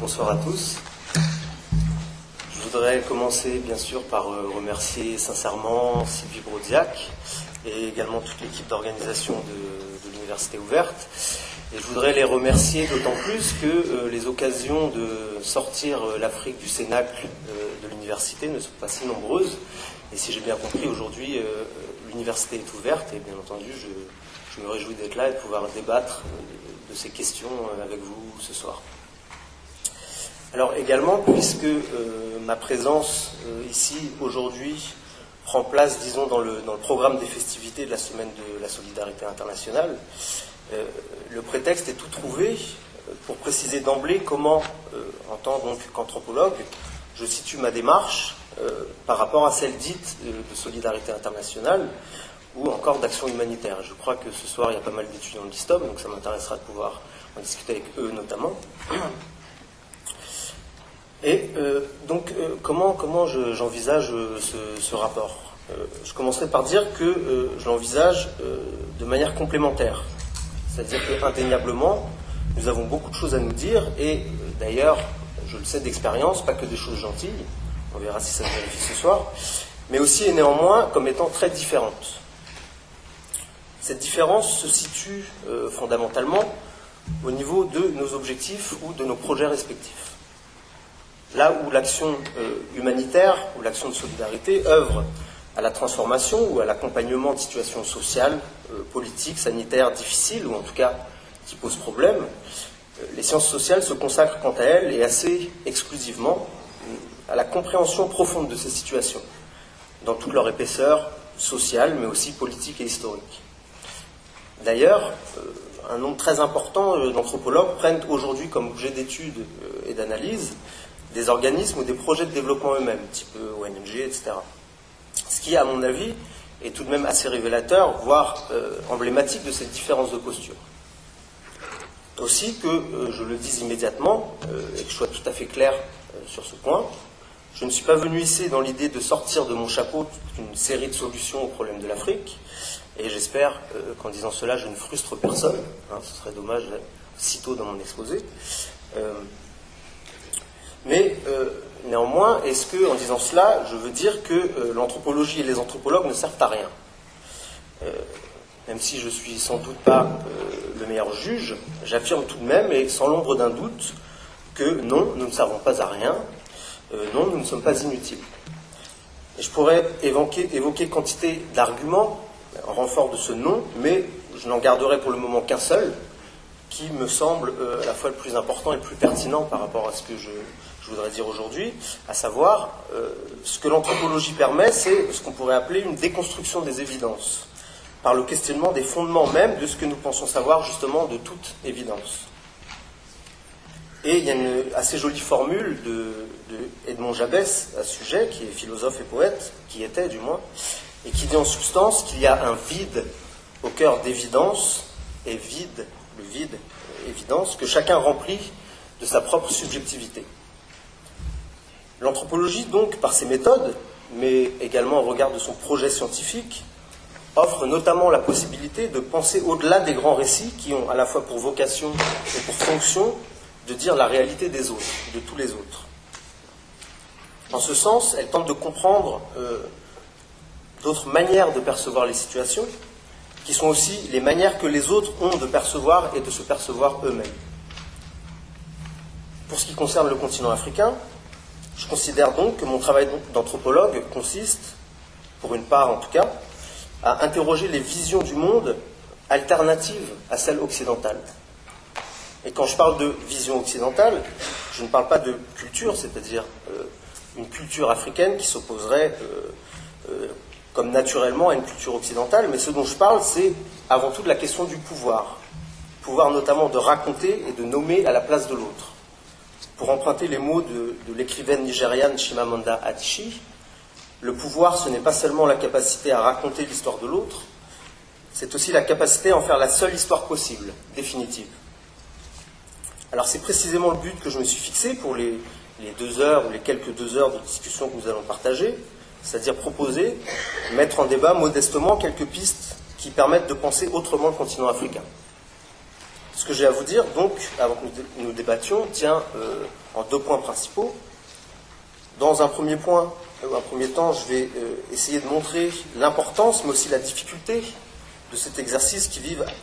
bonsoir à tous. Je voudrais commencer bien sûr par euh, remercier sincèrement Sylvie Brodiac et également toute l'équipe d'organisation de, l'Université ouverte. Et je voudrais les remercier d'autant plus que euh, les occasions de sortir euh, l'Afrique du cénacle de l'université ne sont pas si nombreuses. Et si j'ai bien compris, aujourd'hui, l'université est ouverte et bien entendu, je, je me réjouis d'être là et de pouvoir débattre de ces questions avec vous ce soir. Alors également, puisque euh, ma présence euh, ici aujourd'hui prend place, disons, dans le, programme des festivités de la semaine de la solidarité internationale, euh, le prétexte est tout trouvé pour préciser d'emblée comment, en tant qu'anthropologue, je situe ma démarche par rapport à celle dite de solidarité internationale ou encore d'action humanitaire. Je crois que ce soir, il y a pas mal d'étudiants de l'ISTOM, donc ça m'intéressera de pouvoir en discuter avec eux notamment. Et euh, donc, euh, comment, j'envisage euh, ce, rapport? Je commencerai par dire que je l'envisage de manière complémentaire. C'est-à-dire qu'indéniablement, nous avons beaucoup de choses à nous dire, et d'ailleurs, je le sais d'expérience, pas que des choses gentilles, on verra si ça se vérifie ce soir, mais aussi et néanmoins comme étant très différentes. Cette différence se situe fondamentalement au niveau de nos objectifs ou de nos projets respectifs. Là où l'action euh, humanitaire ou l'action de solidarité œuvre à la transformation ou à l'accompagnement de situations sociales, euh, politiques, sanitaires difficiles, ou en tout cas qui posent problème, euh, les sciences sociales se consacrent quant à elles et assez exclusivement à la compréhension profonde de ces situations, dans toute leur épaisseur sociale, mais aussi politique et historique. D'ailleurs, un nombre très important d'anthropologues prennent aujourd'hui comme objet d'étude et d'analyse des organismes ou des projets de développement eux-mêmes, type ONG, etc. Ce qui, à mon avis, est tout de même assez révélateur, voire euh, emblématique de cette différence de posture. Aussi que, euh, je le dis immédiatement, euh, et que je sois tout à fait clair sur ce point, je ne suis pas venu ici dans l'idée de sortir de mon chapeau une série de solutions aux problèmes de l'Afrique, et j'espère qu'en disant cela, je ne frustre personne, hein, ce serait dommage sitôt dans mon exposé. Mais euh, néanmoins, est-ce que, en disant cela, je veux dire que euh, l'anthropologie et les anthropologues ne servent à rien? Euh, Même si je suis sans doute pas le meilleur juge, j'affirme tout de même, et sans l'ombre d'un doute, que non, nous ne servons pas à rien, non, nous ne sommes pas inutiles. Je pourrais évoquer, évoquer quantité d'arguments en renfort de ce non, mais je n'en garderai pour le moment qu'un seul, qui me semble à la fois le plus important et le plus pertinent par rapport à ce que je, voudrais dire aujourd'hui, à savoir euh, ce que l'anthropologie permet, c'est ce qu'on pourrait appeler une déconstruction des évidences, par le questionnement des fondements même de ce que nous pensons savoir justement de toute évidence. Et il y a une assez jolie formule de, Edmond Jabès à ce sujet, qui est philosophe et poète, qui était du moins, et qui dit en substance qu'il y a un vide au cœur d'évidence, et vide, le vide, évidence, que chacun remplit de sa propre subjectivité. L'anthropologie, donc, par ses méthodes, mais également au regard de son projet scientifique, offre notamment la possibilité de penser au-delà des grands récits qui ont à la fois pour vocation et pour fonction de dire la réalité des autres, de tous les autres. En ce sens, elle tente de comprendre euh, d'autres manières de percevoir les situations, qui sont aussi les manières que les autres ont de percevoir et de se percevoir eux-mêmes. Pour ce qui concerne le continent africain, je considère donc que mon travail d'anthropologue consiste, pour une part en tout cas, à interroger les visions du monde alternatives à celles occidentales. Et quand je parle de vision occidentale, je ne parle pas de culture, c'est-à-dire euh, une culture africaine qui s'opposerait euh, euh, comme naturellement à une culture occidentale, mais ce dont je parle, c'est avant tout de la question du pouvoir. Pouvoir notamment de raconter et de nommer à la place de l'autre. Pour emprunter les mots de, l'écrivaine nigériane Chimamanda Adichie, le pouvoir, ce n'est pas seulement la capacité à raconter l'histoire de l'autre, c'est aussi la capacité à en faire la seule histoire possible, définitive. Alors c'est précisément le but que je me suis fixé pour les, deux heures ou les quelques deux heures de discussion que nous allons partager, c'est-à-dire proposer, mettre en débat modestement quelques pistes qui permettent de penser autrement le continent africain. Ce que j'ai à vous dire, donc, avant que nous débattions, tient euh, en deux points principaux. Dans un premier point, un premier temps, je vais euh, essayer de montrer l'importance, mais aussi la difficulté de cet exercice qui,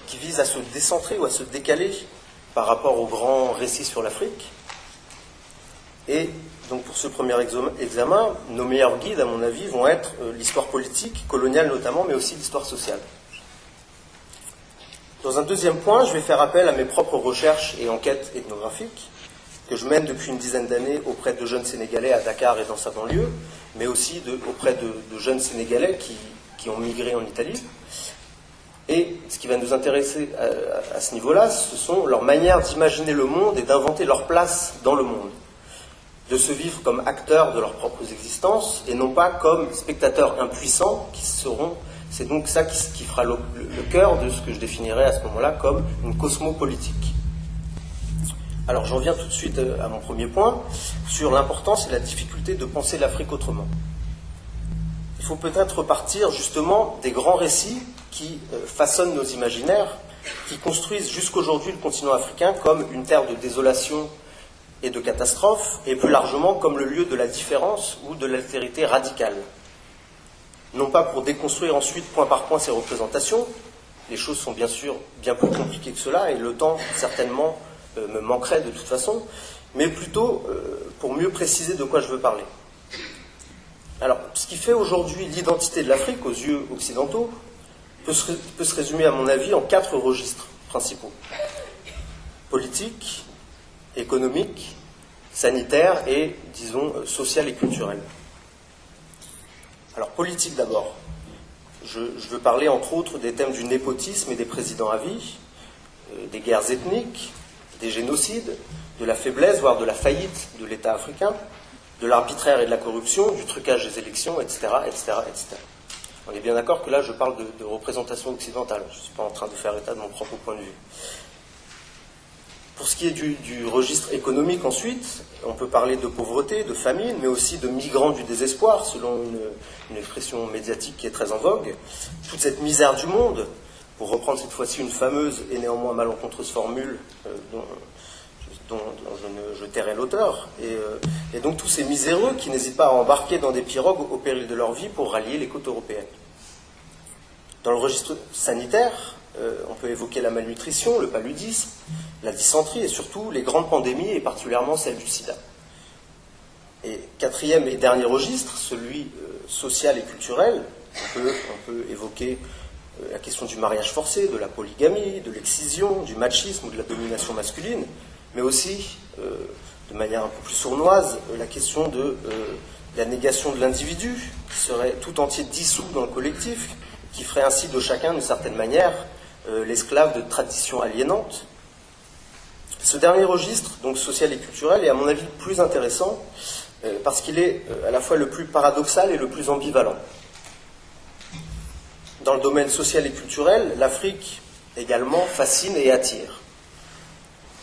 qui, vise à se décentrer ou à se décaler par rapport au grand récit sur l'Afrique. Et donc pour ce premier examen, nos meilleurs guides, à mon avis, vont être euh, l'histoire politique, coloniale notamment, mais aussi l'histoire sociale. Dans un deuxième point, je vais faire appel à mes propres recherches et enquêtes ethnographiques que je mène depuis une dizaine d'années auprès de jeunes Sénégalais à Dakar et dans sa banlieue, mais aussi auprès de, jeunes Sénégalais qui, ont migré en Italie. Et ce qui va nous intéresser à, ce niveau-là, ce sont leurs manières d'imaginer le monde et d'inventer leur place dans le monde. De se vivre comme acteurs de leurs propres existences et non pas comme spectateurs impuissants qui seront. C'est donc ça qui, fera le cœur de ce que je définirais à ce moment-là comme une cosmopolitique. Alors j'en viens tout de suite euh, à mon premier point, sur l'importance et la difficulté de penser l'Afrique autrement. Il faut peut-être repartir justement des grands récits qui euh, façonnent nos imaginaires, qui construisent jusqu'aujourd'hui le continent africain comme une terre de désolation et de catastrophe, et plus largement comme le lieu de la différence ou de l'altérité radicale. Non pas pour déconstruire ensuite point par point ces représentations, les choses sont bien sûr bien plus compliquées que cela, et le temps certainement euh, me manquerait de toute façon, mais plutôt euh, pour mieux préciser de quoi je veux parler. Alors, ce qui fait aujourd'hui l'identité de l'Afrique aux yeux occidentaux peut se, peut se, résumer, à mon avis, en quatre registres principaux. Politique, économique, sanitaire et, disons, euh, social et culturel. Alors, politique d'abord. Je, veux parler, entre autres, des thèmes du népotisme et des présidents à vie, des guerres ethniques, des génocides, de la faiblesse, voire de la faillite de l'État africain, de l'arbitraire et de la corruption, du trucage des élections, etc. etc., etc. On est bien d'accord que là, je parle de, représentation occidentale. Je ne suis pas en train de faire état de mon propre point de vue. Pour ce qui est du, registre économique ensuite, on peut parler de pauvreté, de famine, mais aussi de migrants du désespoir, selon une, expression médiatique qui est très en vogue. Toute cette misère du monde, pour reprendre cette fois-ci une fameuse et néanmoins malencontreuse formule euh, dont, je, tairai l'auteur. Euh, et, donc tous ces miséreux qui n'hésitent pas à embarquer dans des pirogues au péril de leur vie pour rallier les côtes européennes. Dans le registre sanitaire, euh, on peut évoquer la malnutrition, le paludisme, la dysenterie et surtout les grandes pandémies et particulièrement celle du sida. Et quatrième et dernier registre, celui social et culturel, on peut, évoquer la question du mariage forcé, de la polygamie, de l'excision, du machisme ou de la domination masculine, mais aussi, euh, de manière un peu plus sournoise, euh, la question de euh, la négation de l'individu, qui serait tout entier dissous dans le collectif, qui ferait ainsi de chacun, d'une certaine manière, l'esclave de traditions aliénantes. Ce dernier registre, donc social et culturel, est à mon avis plus intéressant parce qu'il est à la fois le plus paradoxal et le plus ambivalent. Dans le domaine social et culturel, l'Afrique également fascine et attire.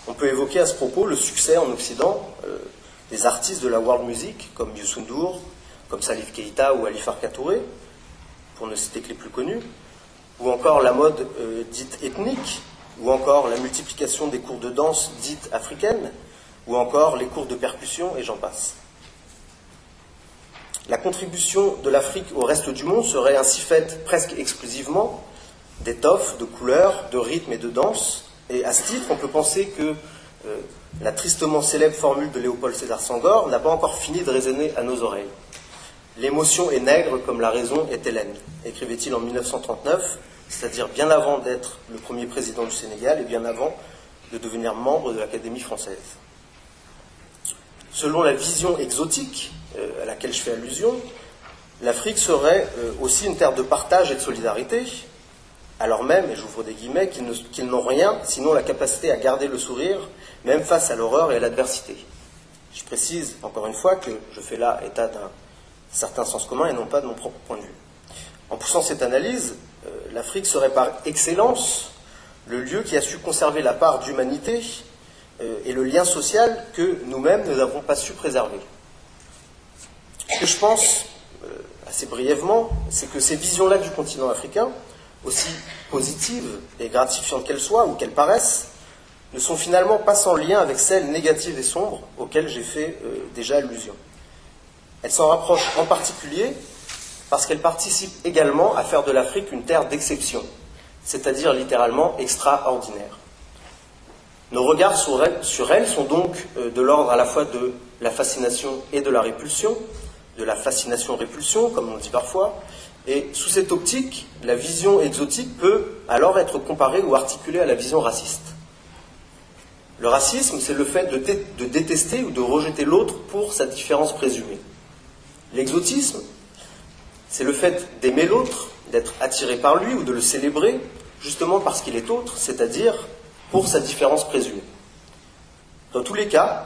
On peut évoquer à ce propos le succès en Occident euh, des artistes de la world music comme Youssou N'Dour, comme Salif Keita ou Ali Farka Touré, pour ne citer que les plus connus, ou encore la mode euh, dite ethnique, ou encore la multiplication des cours de danse dites africaines, ou encore les cours de percussion, et j'en passe. La contribution de l'Afrique au reste du monde serait ainsi faite presque exclusivement d'étoffes, de couleurs, de rythmes et de danse. Et à ce titre, on peut penser que euh, la tristement célèbre formule de Léopold Sédar Sangor n'a pas encore fini de résonner à nos oreilles. L'émotion est nègre comme la raison est hélène, écrivait-il en 1939, c'est-à-dire bien avant d'être le premier président du Sénégal et bien avant de devenir membre de l'Académie française. Selon la vision exotique euh, à laquelle je fais allusion, l'Afrique serait euh, aussi une terre de partage et de solidarité, alors même, et j'ouvre des guillemets, qu'ils n'ont rien sinon la capacité à garder le sourire, même face à l'horreur et à l'adversité. Je précise encore une fois que je fais là état d'un certain sens commun et non pas de mon propre point de vue. En poussant cette analyse, euh, l'Afrique serait par excellence le lieu qui a su conserver la part d'humanité et le lien social que nous-mêmes ne n'avons pas su préserver. Ce que je pense, euh, assez brièvement, c'est que ces visions-là du continent africain, aussi positives et gratifiantes qu'elles soient ou qu'elles paraissent, ne sont finalement pas sans lien avec celles négatives et sombres auxquelles j'ai fait euh, déjà allusion. Elles s'en rapprochent en particulier parce qu'elles participent également à faire de l'Afrique une terre d'exception, c'est-à-dire littéralement extraordinaire. Nos regards sur elles, sont donc euh, de l'ordre à la fois de la fascination et de la répulsion, de la fascination-répulsion, comme on dit parfois, et sous cette optique, la vision exotique peut alors être comparée ou articulée à la vision raciste. Le racisme, c'est le fait de, détester ou de rejeter l'autre pour sa différence présumée. L'exotisme, c'est le fait d'aimer l'autre, d'être attiré par lui ou de le célébrer, justement parce qu'il est autre, c'est-à-dire pour sa différence présumée. Dans tous les cas,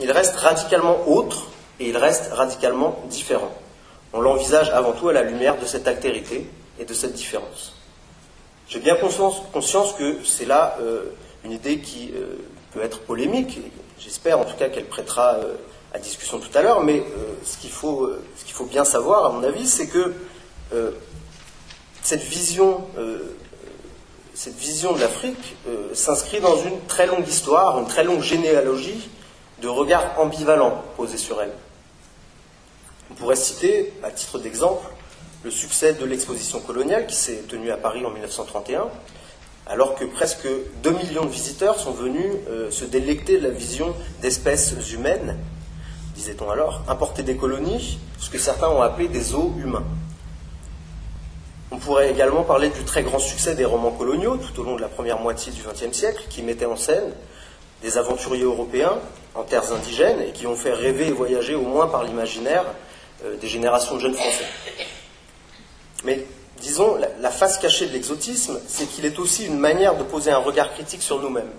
il reste radicalement autre et il reste radicalement différent. On l'envisage avant tout à la lumière de cette altérité et de cette différence. J'ai bien conscience, que c'est là euh, une idée qui euh, peut être polémique, j'espère en tout cas qu'elle prêtera euh, à discussion tout à l'heure, mais ce qu'il faut, bien savoir, à mon avis, c'est que cette vision cette vision de l'Afrique s'inscrit dans une très longue histoire, une très longue généalogie de regards ambivalents posés sur elle. On pourrait citer, à titre d'exemple, le succès de l'exposition coloniale qui s'est tenue à Paris en 1931, alors que presque 2 millions de visiteurs sont venus euh, se délecter de la vision d'espèces humaines, disait-on alors, importées des colonies, ce que certains ont appelé des eaux humains. On pourrait également parler du très grand succès des romans coloniaux tout au long de la première moitié du XXe siècle, qui mettaient en scène des aventuriers européens en terres indigènes et qui ont fait rêver et voyager au moins par l'imaginaire euh, des générations de jeunes Français. Mais disons, la, face cachée de l'exotisme, c'est qu'il est aussi une manière de poser un regard critique sur nous-mêmes.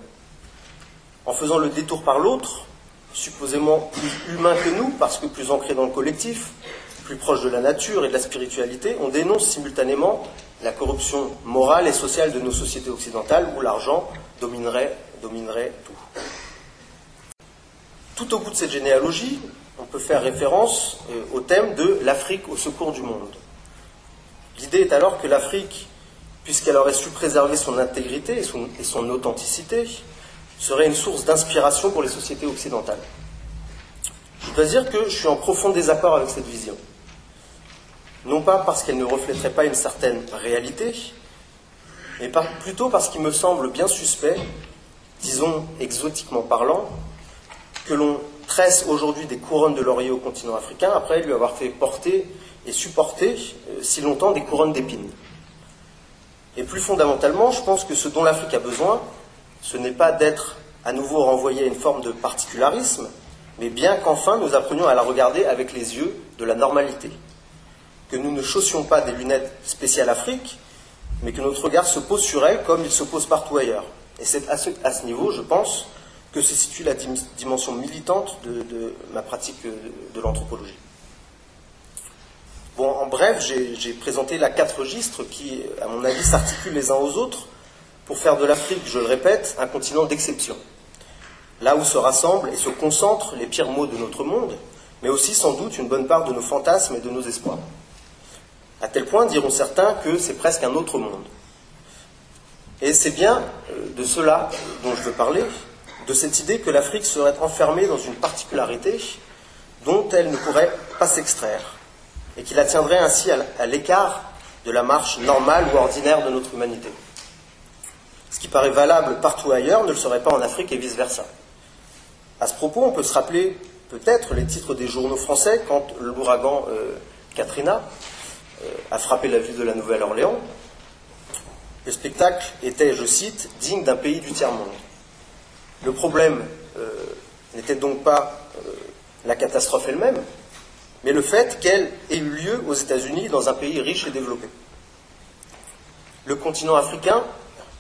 En faisant le détour par l'autre, supposément plus humain que nous, parce que plus ancré dans le collectif, plus proche de la nature et de la spiritualité, on dénonce simultanément la corruption morale et sociale de nos sociétés occidentales où l'argent dominerait, tout. Tout au bout de cette généalogie, on peut faire référence euh, au thème de l'Afrique au secours du monde. L'idée est alors que l'Afrique, puisqu'elle aurait su préserver son intégrité et son authenticité, serait une source d'inspiration pour les sociétés occidentales. Je dois dire que je suis en profond désaccord avec cette vision. Non pas parce qu'elle ne reflèterait pas une certaine réalité, mais plutôt parce qu'il me semble bien suspect, disons exotiquement parlant, que l'on tresse aujourd'hui des couronnes de laurier au continent africain après lui avoir fait porter et supporter euh, si longtemps des couronnes d'épines. Et plus fondamentalement, je pense que ce dont l'Afrique a besoin, ce n'est pas d'être à nouveau renvoyé à une forme de particularisme, mais bien qu'enfin nous apprenions à la regarder avec les yeux de la normalité. Que nous ne chaussions pas des lunettes spéciales Afrique, mais que notre regard se pose sur elle comme il se pose partout ailleurs. Et c'est à ce niveau, je pense, que se situe la dimension militante de, ma pratique de, l'anthropologie. Bon, en bref, j'ai présenté la quatre registres qui, à mon avis, s'articulent les uns aux autres pour faire de l'Afrique, je le répète, un continent d'exception. Là où se rassemblent et se concentrent les pires maux de notre monde, mais aussi sans doute une bonne part de nos fantasmes et de nos espoirs. À tel point, diront certains, que c'est presque un autre monde. Et c'est bien euh, de cela dont je veux parler, de cette idée que l'Afrique serait enfermée dans une particularité dont elle ne pourrait pas s'extraire, et qui la tiendrait ainsi à l'écart de la marche normale ou ordinaire de notre humanité. Ce qui paraît valable partout ailleurs ne le serait pas en Afrique et vice-versa. À ce propos, on peut se rappeler peut-être les titres des journaux français quand l'ouragan euh, Katrina euh, a frappé la ville de la Nouvelle-Orléans. Le spectacle était, je cite, digne d'un pays du tiers-monde. Le problème euh, n'était donc pas la catastrophe elle-même, mais le fait qu'elle ait eu lieu aux États-Unis, dans un pays riche et développé. Le continent africain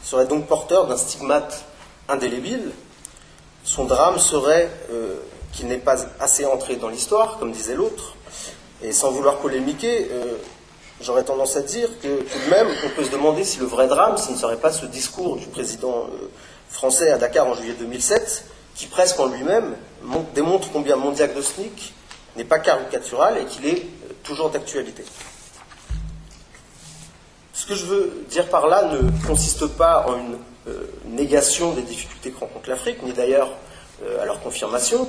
serait donc porteur d'un stigmate indélébile. Son drame serait euh, qu'il n'est pas assez entré dans l'histoire, comme disait l'autre. Et sans vouloir polémiquer, j'aurais tendance à dire que tout de même, on peut se demander si le vrai drame, ce ne serait pas ce discours du président français à Dakar en juillet 2007, qui presque en lui-même démontre combien mon diagnostic n'est pas caricatural et qu'il est euh, toujours d'actualité. Ce que je veux dire par là ne consiste pas en une négation des difficultés que rencontre l'Afrique, ni d'ailleurs à leur confirmation,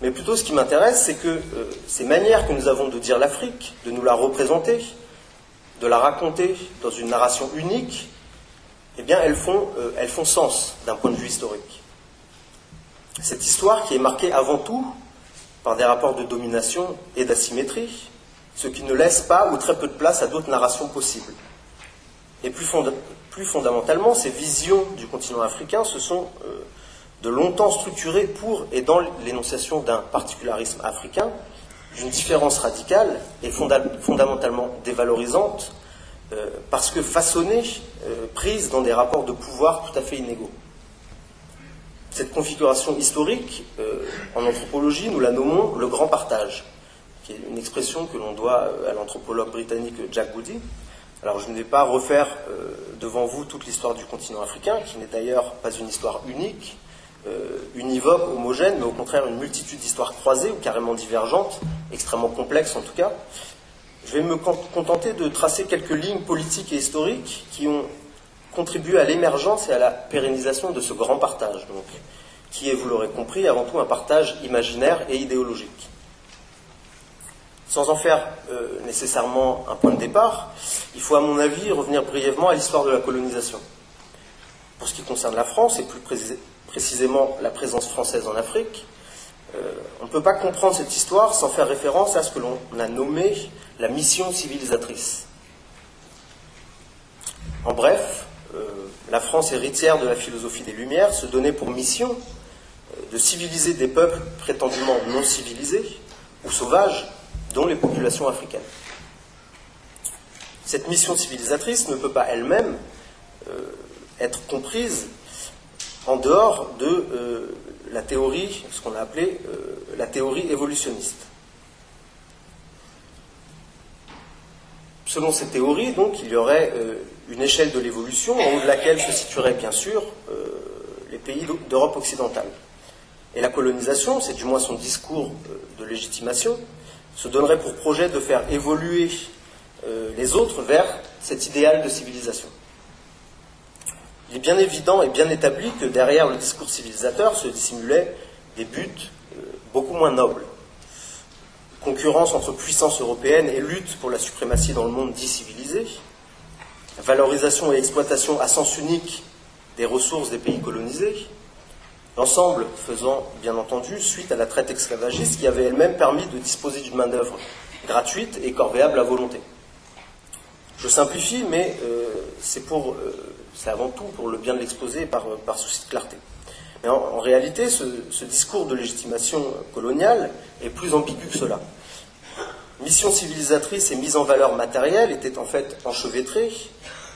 mais plutôt ce qui m'intéresse, c'est que ces manières que nous avons de dire l'Afrique, de nous la représenter, de la raconter dans une narration unique, eh bien, elles font, elles font sens d'un point de vue historique. Cette histoire qui est marquée avant tout par des rapports de domination et d'asymétrie, ce qui ne laisse pas ou très peu de place à d'autres narrations possibles. Et plus, fondamentalement, ces visions du continent africain se sont euh, de longtemps structurées pour et dans l'énonciation d'un particularisme africain, d'une différence radicale et fondamentalement dévalorisante, euh, parce que façonnée, euh, prise dans des rapports de pouvoir tout à fait inégaux. Cette configuration historique, en anthropologie, nous la nommons le grand partage une expression que l'on doit à l'anthropologue britannique Jack Goody. Alors je ne vais pas refaire euh, devant vous toute l'histoire du continent africain, qui n'est d'ailleurs pas une histoire unique, euh, univoque, homogène, mais au contraire une multitude d'histoires croisées ou carrément divergentes, extrêmement complexes en tout cas. Je vais me contenter de tracer quelques lignes politiques et historiques qui ont contribué à l'émergence et à la pérennisation de ce grand partage, donc, qui est, vous l'aurez compris, avant tout un partage imaginaire et idéologique. Sans en faire euh, nécessairement un point de départ, il faut à mon avis revenir brièvement à l'histoire de la colonisation. Pour ce qui concerne la France, et plus précisément la présence française en Afrique, euh, on ne peut pas comprendre cette histoire sans faire référence à ce que l'on a nommé la mission civilisatrice. En bref, euh, la France héritière de la philosophie des Lumières se donnait pour mission de civiliser des peuples prétendument non civilisés ou sauvages dont les populations africaines. Cette mission civilisatrice ne peut pas elle-même euh, être comprise en dehors de euh, la théorie, ce qu'on a appelé euh, la théorie évolutionniste. Selon cette théorie, donc, il y aurait une échelle de l'évolution en haut de laquelle se situeraient bien sûr les pays d'Europe occidentale. Et la colonisation, c'est du moins son discours de légitimation, se donnerait pour projet de faire évoluer euh, les autres vers cet idéal de civilisation. Il est bien évident et bien établi que derrière le discours civilisateur se dissimulaient des buts euh, beaucoup moins nobles. Concurrence entre puissances européennes et lutte pour la suprématie dans le monde dit civilisé, valorisation et exploitation à sens unique des ressources des pays colonisés, L'ensemble faisant, bien entendu, suite à la traite esclavagiste qui avait elle-même permis de disposer d'une main-d'œuvre gratuite et corvéable à volonté. Je simplifie, mais euh, euh, c'est avant tout pour le bien de l'exposer par, par souci de clarté. Mais en, réalité, ce, discours de légitimation coloniale est plus ambigu que cela. Mission civilisatrice et mise en valeur matérielle étaient en fait enchevêtrées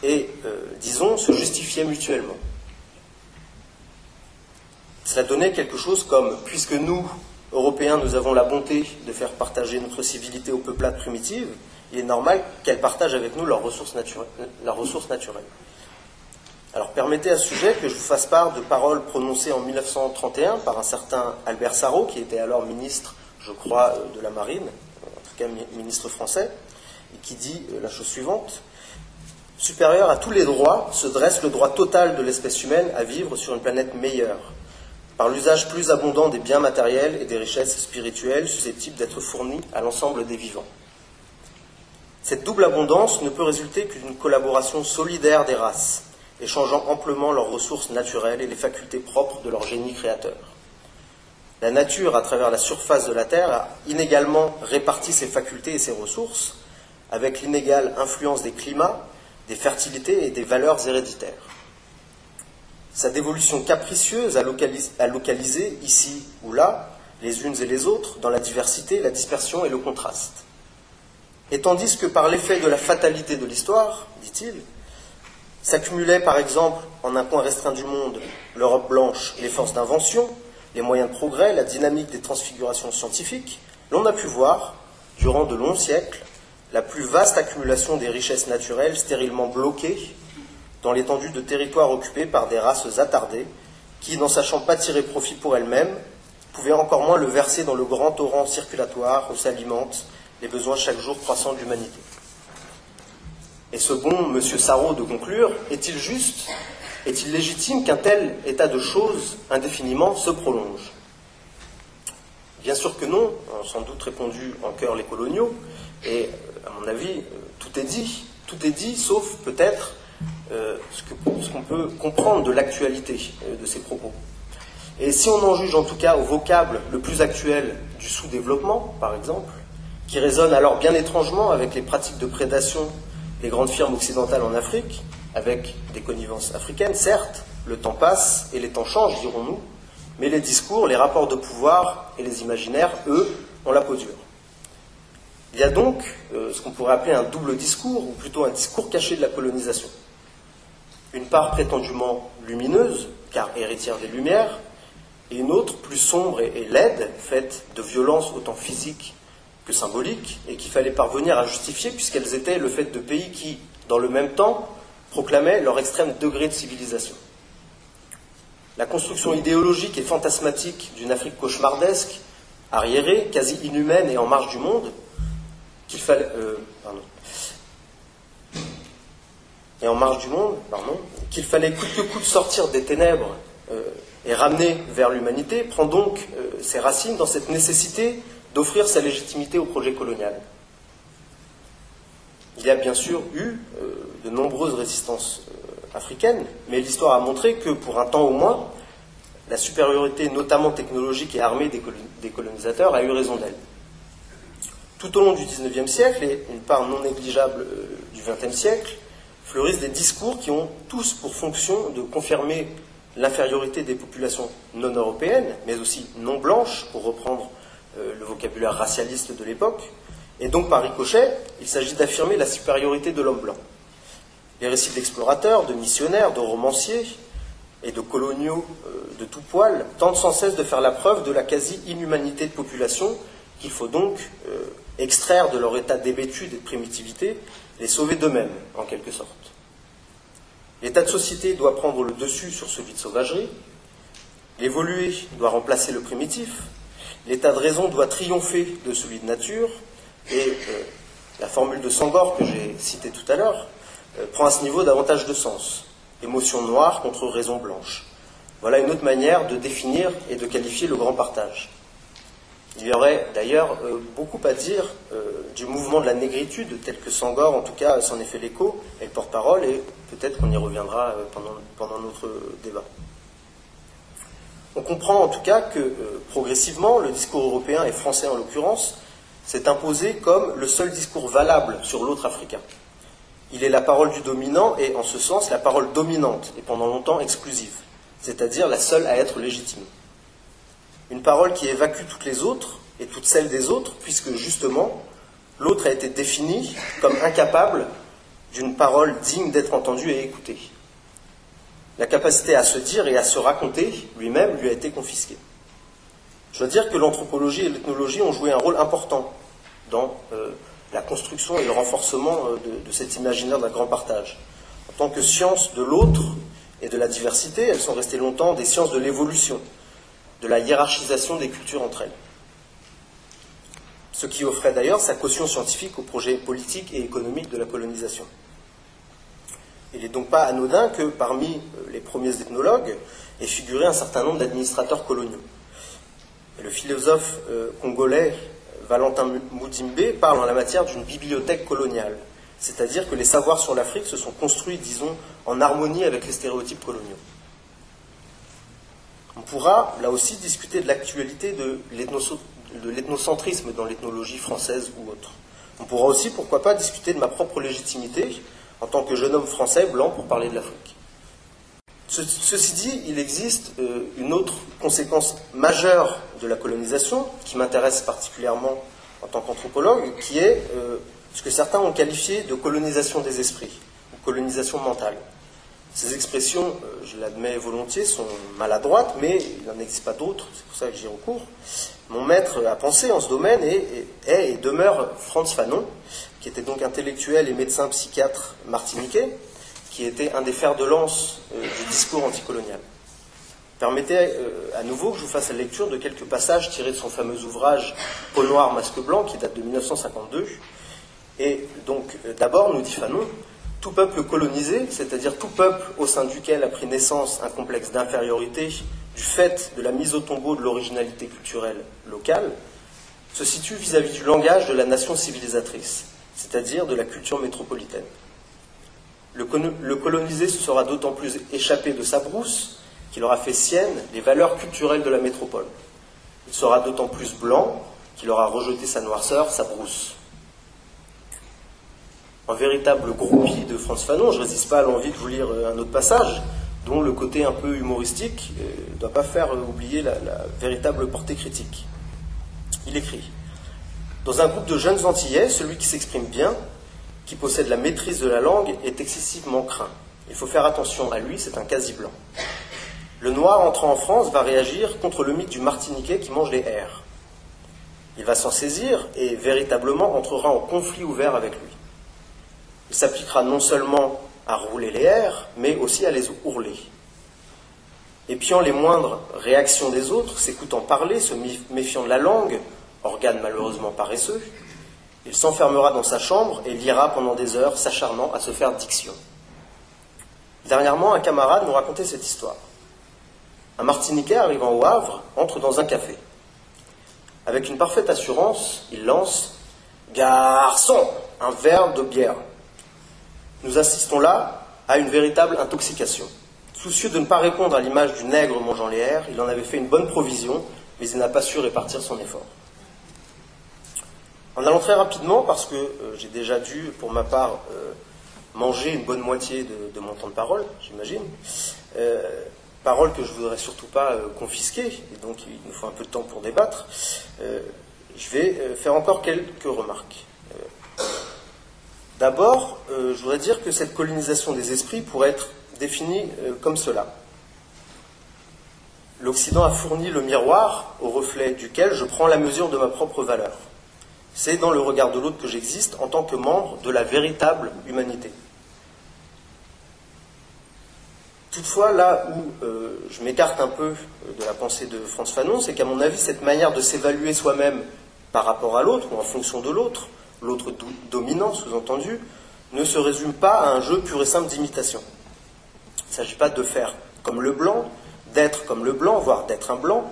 et, euh, disons, se justifiaient mutuellement. Cela donnait quelque chose comme, puisque nous, Européens, nous avons la bonté de faire partager notre civilité aux peuplades primitives, il est normal qu'elles partagent avec nous leurs ressources naturelles, ressource naturelle. Alors permettez à ce sujet que je vous fasse part de paroles prononcées en 1931 par un certain Albert Sarrault, qui était alors ministre, je crois, euh, de la Marine, en tout cas ministre français, et qui dit euh, la chose suivante. Supérieur à tous les droits se dresse le droit total de l'espèce humaine à vivre sur une planète meilleure, par l'usage plus abondant des biens matériels et des richesses spirituelles susceptibles d'être fournis à l'ensemble des vivants. Cette double abondance ne peut résulter qu'une collaboration solidaire des races, échangeant amplement leurs ressources naturelles et les facultés propres de leur génie créateur. La nature, à travers la surface de la Terre, a inégalement réparti ses facultés et ses ressources, avec l'inégale influence des climats, des fertilités et des valeurs héréditaires. Sa dévolution capricieuse a, localisé, ici ou là les unes et les autres dans la diversité, la dispersion et le contraste. Et tandis que par l'effet de la fatalité de l'histoire, dit-il, s'accumulaient par exemple en un coin restreint du monde l'Europe blanche, les forces d'invention, les moyens de progrès, la dynamique des transfigurations scientifiques, l'on a pu voir, durant de longs siècles, la plus vaste accumulation des richesses naturelles stérilement bloquées dans l'étendue de territoires occupés par des races attardées, qui, n'en sachant pas tirer profit pour elles-mêmes, pouvaient encore moins le verser dans le grand torrent circulatoire où s'alimentent les besoins chaque jour croissants de l'humanité. Et ce bon M. Sarraud de conclure, est-il juste est-il légitime qu'un tel état de choses indéfiniment se prolonge? Bien sûr que non, ont sans doute répondu en cœur les coloniaux, et à mon avis, tout est dit, tout est dit, sauf peut-être euh, ce qu'on peut comprendre de l'actualité euh, de ces propos. Et si on en juge en tout cas au vocable le plus actuel du sous-développement, par exemple, qui résonne alors bien étrangement avec les pratiques de prédation des grandes firmes occidentales en Afrique, avec des connivences africaines, certes, le temps passe et les temps changent, dirons-nous, mais les discours, les rapports de pouvoir et les imaginaires, eux, ont la peau dure. Il y a donc euh, ce qu'on pourrait appeler un double discours, ou plutôt un discours caché de la colonisation. Une part prétendument lumineuse, car héritière des Lumières, et une autre plus sombre et, laide, faite de violences autant physiques que symboliques, et qu'il fallait parvenir à justifier puisqu'elles étaient le fait de pays qui, dans le même temps, proclamaient leur extrême degré de civilisation. La construction idéologique et fantasmatique d'une Afrique cauchemardesque, arriérée, quasi inhumaine et en marge du monde, qu'il fallait. Euh, et en marge du monde, qu'il fallait coûte que coûte sortir des ténèbres euh, et ramener vers l'humanité, prend donc euh, ses racines dans cette nécessité d'offrir sa légitimité au projet colonial. Il y a bien sûr eu de nombreuses résistances africaine, mais l'histoire a montré que, pour un temps au moins, la supériorité, notamment technologique et armée des colonisateurs, a eu raison d'elle. Tout au long du XIXe siècle, et une part non négligeable euh, du XXe siècle, fleurissent des discours qui ont tous pour fonction de confirmer l'infériorité des populations non européennes, mais aussi non blanches, pour reprendre euh, le vocabulaire racialiste de l'époque, et donc par ricochet, il s'agit d'affirmer la supériorité de l'homme blanc. Les récits d'explorateurs, de missionnaires, de romanciers et de coloniaux euh, de tout poil tentent sans cesse de faire la preuve de la quasi-inhumanité de populations qu'il faut donc euh, extraire de leur état d'hébétude et de primitivité, les sauver d'eux-mêmes, en quelque sorte. L'état de société doit prendre le dessus sur celui de sauvagerie, l'évoluer doit remplacer le primitif, l'état de raison doit triompher de celui de nature, et euh, la formule de Sangor que j'ai citée tout à l'heure, euh, prend à ce niveau davantage de sens. Émotion noire contre raison blanche. Voilà une autre manière de définir et de qualifier le grand partage. Il y aurait d'ailleurs euh, beaucoup à dire euh, du mouvement de la négritude, tel que Sangor, en tout cas, s'en est fait l'écho et le porte-parole, et peut-être qu'on y reviendra pendant, pendant, notre débat. On comprend en tout cas que progressivement, le discours européen, et français en l'occurrence, s'est imposé comme le seul discours valable sur l'autre africain. Il est la parole du dominant et, en ce sens, la parole dominante et pendant longtemps exclusive, c'est-à-dire la seule à être légitime. Une parole qui évacue toutes les autres et toutes celles des autres, puisque justement, l'autre a été défini comme incapable d'une parole digne d'être entendue et écoutée. La capacité à se dire et à se raconter lui-même lui a été confisquée. Je dois dire que l'anthropologie et l'ethnologie ont joué un rôle important dans euh, la construction et le renforcement euh, de, cet imaginaire d'un grand partage. En tant que sciences de l'autre et de la diversité, elles sont restées longtemps des sciences de l'évolution, de la hiérarchisation des cultures entre elles. Ce qui offrait d'ailleurs sa caution scientifique au projet politique et économique de la colonisation. Il n'est donc pas anodin que parmi euh, les premiers ethnologues ait figuré un certain nombre d'administrateurs coloniaux. le philosophe euh, congolais Valentin Moudimbe parle en la matière d'une bibliothèque coloniale, c'est-à-dire que les savoirs sur l'Afrique se sont construits, disons, en harmonie avec les stéréotypes coloniaux. On pourra, là aussi, discuter de l'actualité de l'ethnocentrisme dans l'ethnologie française ou autre. On pourra aussi, pourquoi pas, discuter de ma propre légitimité en tant que jeune homme français blanc pour parler de l'Afrique. Ceci dit, il existe euh, une autre conséquence majeure de la colonisation qui m'intéresse particulièrement en tant qu'anthropologue, qui est euh, ce que certains ont qualifié de colonisation des esprits, ou colonisation mentale. Ces expressions, euh, je l'admets volontiers, sont maladroites, mais il n'en existe pas d'autres, c'est pour ça que j'y recours. Mon maître à penser en ce domaine est, est et demeure Franz Fanon, qui était donc intellectuel et médecin psychiatre martiniquais, qui était un des fers de lance euh, du discours anticolonial. Permettez euh, à nouveau que je vous fasse la lecture de quelques passages tirés de son fameux ouvrage Peau noire, masque blanc, qui date de 1952. Et donc, d'abord, nous dit Fanon, Tout peuple colonisé, c'est-à-dire tout peuple au sein duquel a pris naissance un complexe d'infériorité du fait de la mise au tombeau de l'originalité culturelle locale, se situe vis-à-vis du langage de la nation civilisatrice, c'est-à-dire de la culture métropolitaine. Le, le colonisé se sera d'autant plus échappé de sa brousse qu'il aura fait sienne les valeurs culturelles de la métropole. Il sera d'autant plus blanc qu'il aura rejeté sa noirceur, sa brousse un véritable groupie de Franz Fanon. Je ne résiste pas à l'envie de vous lire euh, un autre passage, dont le côté un peu humoristique ne euh, doit pas faire euh, oublier la, véritable portée critique. Il écrit Dans un groupe de jeunes Antillais, celui qui s'exprime bien, qui possède la maîtrise de la langue, est excessivement craint. Il faut faire attention à lui, c'est un quasi-blanc. Le noir entrant en France va réagir contre le mythe du Martiniquais qui mange les airs. Il va s'en saisir et véritablement entrera en conflit ouvert avec lui. Il s'appliquera non seulement à rouler les airs, mais aussi à les ourler. Épiant les moindres réactions des autres, s'écoutant parler, se méfiant de la langue, organe malheureusement paresseux, il s'enfermera dans sa chambre et lira pendant des heures, s'acharnant à se faire diction. Dernièrement, un camarade nous racontait cette histoire. Un Martiniquais arrivant au Havre entre dans un café. Avec une parfaite assurance, il lance Garçon, un verre de bière nous assistons là à une véritable intoxication. Soucieux de ne pas répondre à l'image du nègre mangeant les airs, il en avait fait une bonne provision, mais il n'a pas su répartir son effort. En allant très rapidement, parce que euh, j'ai déjà dû, pour ma part, euh, manger une bonne moitié de, mon temps de parole, j'imagine, euh, parole que je ne voudrais surtout pas confisquer, et donc il nous faut un peu de temps pour débattre, je vais faire encore quelques remarques. D'abord, euh, je voudrais dire que cette colonisation des esprits pourrait être définie euh, comme cela. L'Occident a fourni le miroir au reflet duquel je prends la mesure de ma propre valeur. C'est dans le regard de l'autre que j'existe en tant que membre de la véritable humanité. Toutefois, là où euh, je m'écarte un peu de la pensée de Franz Fanon, c'est qu'à mon avis, cette manière de s'évaluer soi-même par rapport à l'autre ou en fonction de l'autre l'autre dominant, sous-entendu, ne se résume pas à un jeu pur et simple d'imitation. Il ne s'agit pas de faire comme le blanc, d'être comme le blanc, voire d'être un blanc.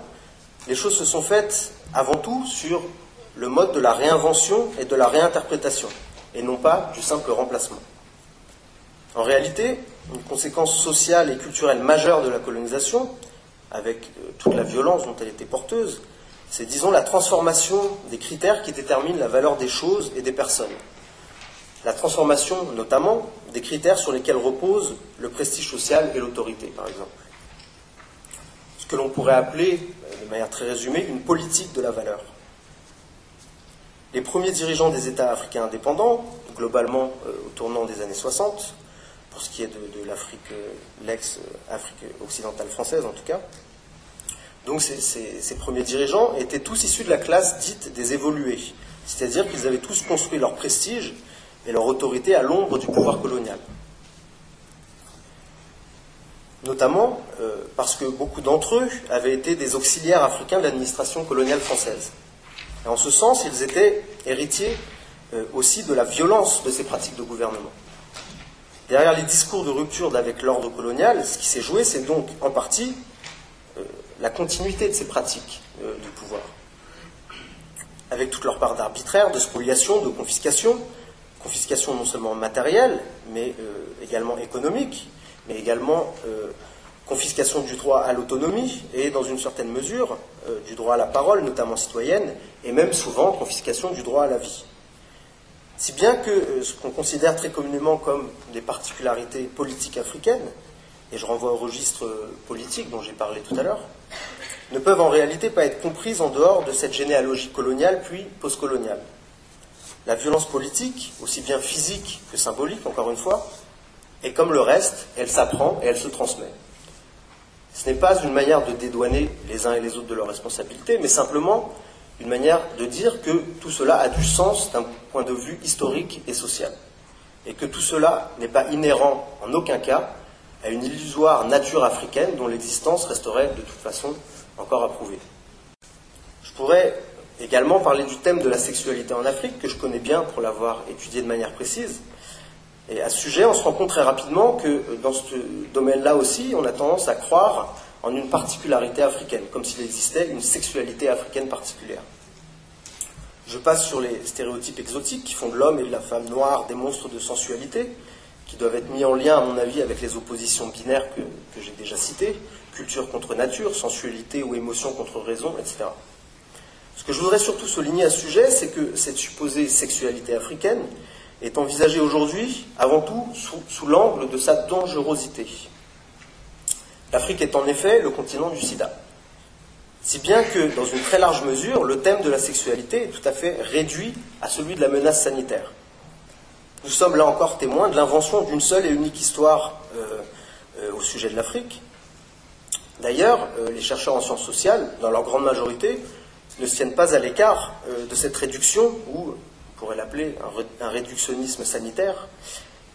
Les choses se sont faites avant tout sur le mode de la réinvention et de la réinterprétation, et non pas du simple remplacement. En réalité, une conséquence sociale et culturelle majeure de la colonisation, avec euh, toute la violence dont elle était porteuse, c'est, disons, la transformation des critères qui déterminent la valeur des choses et des personnes. La transformation, notamment, des critères sur lesquels repose le prestige social et l'autorité, par exemple. Ce que l'on pourrait appeler, euh, de manière très résumée, une politique de la valeur. Les premiers dirigeants des États africains indépendants, globalement euh, au tournant des années 60, pour ce qui est de, l'Afrique, euh, l'ex-Afrique occidentale française en tout cas, donc ces, premiers dirigeants étaient tous issus de la classe dite des évolués, c'est-à-dire qu'ils avaient tous construit leur prestige et leur autorité à l'ombre du pouvoir colonial. Notamment euh, parce que beaucoup d'entre eux avaient été des auxiliaires africains de l'administration coloniale française. Et en ce sens, ils étaient héritiers euh, aussi de la violence de ces pratiques de gouvernement. Derrière les discours de rupture avec l'ordre colonial, ce qui s'est joué, c'est donc en partie la continuité de ces pratiques euh, du pouvoir, avec toute leur part d'arbitraire, de spoliation, de confiscation, confiscation non seulement matérielle, mais euh, également économique, mais également euh, confiscation du droit à l'autonomie et, dans une certaine mesure, du droit à la parole, notamment citoyenne, et même souvent confiscation du droit à la vie. Si bien que ce qu'on considère très communément comme des particularités politiques africaines, et je renvoie au registre politique dont j'ai parlé tout à l'heure, ne peuvent en réalité pas être comprises en dehors de cette généalogie coloniale puis postcoloniale. La violence politique, aussi bien physique que symbolique, encore une fois, est comme le reste, elle s'apprend et elle se transmet. Ce n'est pas une manière de dédouaner les uns et les autres de leurs responsabilités, mais simplement une manière de dire que tout cela a du sens d'un point de vue historique et social, et que tout cela n'est pas inhérent en aucun cas à une illusoire nature africaine dont l'existence resterait de toute façon encore à prouver. Je pourrais également parler du thème de la sexualité en Afrique, que je connais bien pour l'avoir étudié de manière précise, Et à ce sujet, on se rend compte très rapidement que euh, dans ce domaine-là aussi, on a tendance à croire en une particularité africaine, comme s'il existait une sexualité africaine particulière. Je passe sur les stéréotypes exotiques qui font de l'homme et de la femme noire des monstres de sensualité, qui doivent être mis en lien, à mon avis, avec les oppositions binaires que, j'ai déjà citées, culture contre nature, sensualité ou émotion contre raison, etc. Ce que je voudrais surtout souligner à ce sujet, c'est que cette supposée sexualité africaine est envisagée aujourd'hui avant tout sous, l'angle de sa dangerosité. L'Afrique est en effet le continent du sida. Si bien que, dans une très large mesure, le thème de la sexualité est tout à fait réduit à celui de la menace sanitaire. Nous sommes là encore témoins de l'invention d'une seule et unique histoire euh, euh, au sujet de l'Afrique. D'ailleurs, euh, les chercheurs en sciences sociales, dans leur grande majorité, ne se tiennent pas à l'écart de cette réduction, ou on pourrait l'appeler un, réductionnisme sanitaire,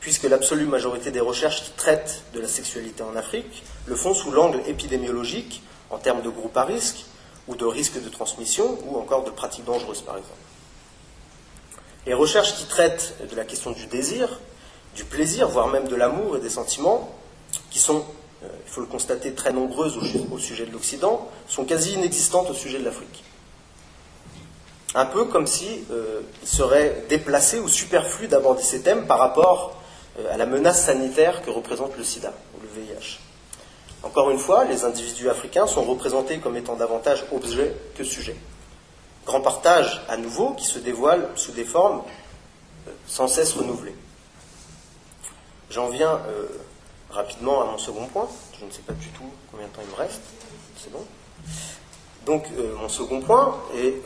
puisque l'absolue majorité des recherches qui traitent de la sexualité en Afrique le font sous l'angle épidémiologique, en termes de groupes à risque, ou de risque de transmission, ou encore de pratiques dangereuses, par exemple. Les recherches qui traitent de la question du désir, du plaisir, voire même de l'amour et des sentiments, qui sont, euh, il faut le constater, très nombreuses au, sujet de l'Occident, sont quasi inexistantes au sujet de l'Afrique. Un peu comme si euh, serait déplacé ou superflu d'aborder ces thèmes par rapport euh, à la menace sanitaire que représente le sida ou le VIH. Encore une fois, les individus africains sont représentés comme étant davantage objets que sujets. Grand partage à nouveau qui se dévoile sous des formes euh, sans cesse renouvelées. J'en viens euh, rapidement à mon second point. Je ne sais pas du tout combien de temps il me reste. C'est bon. Donc, euh, mon second point, et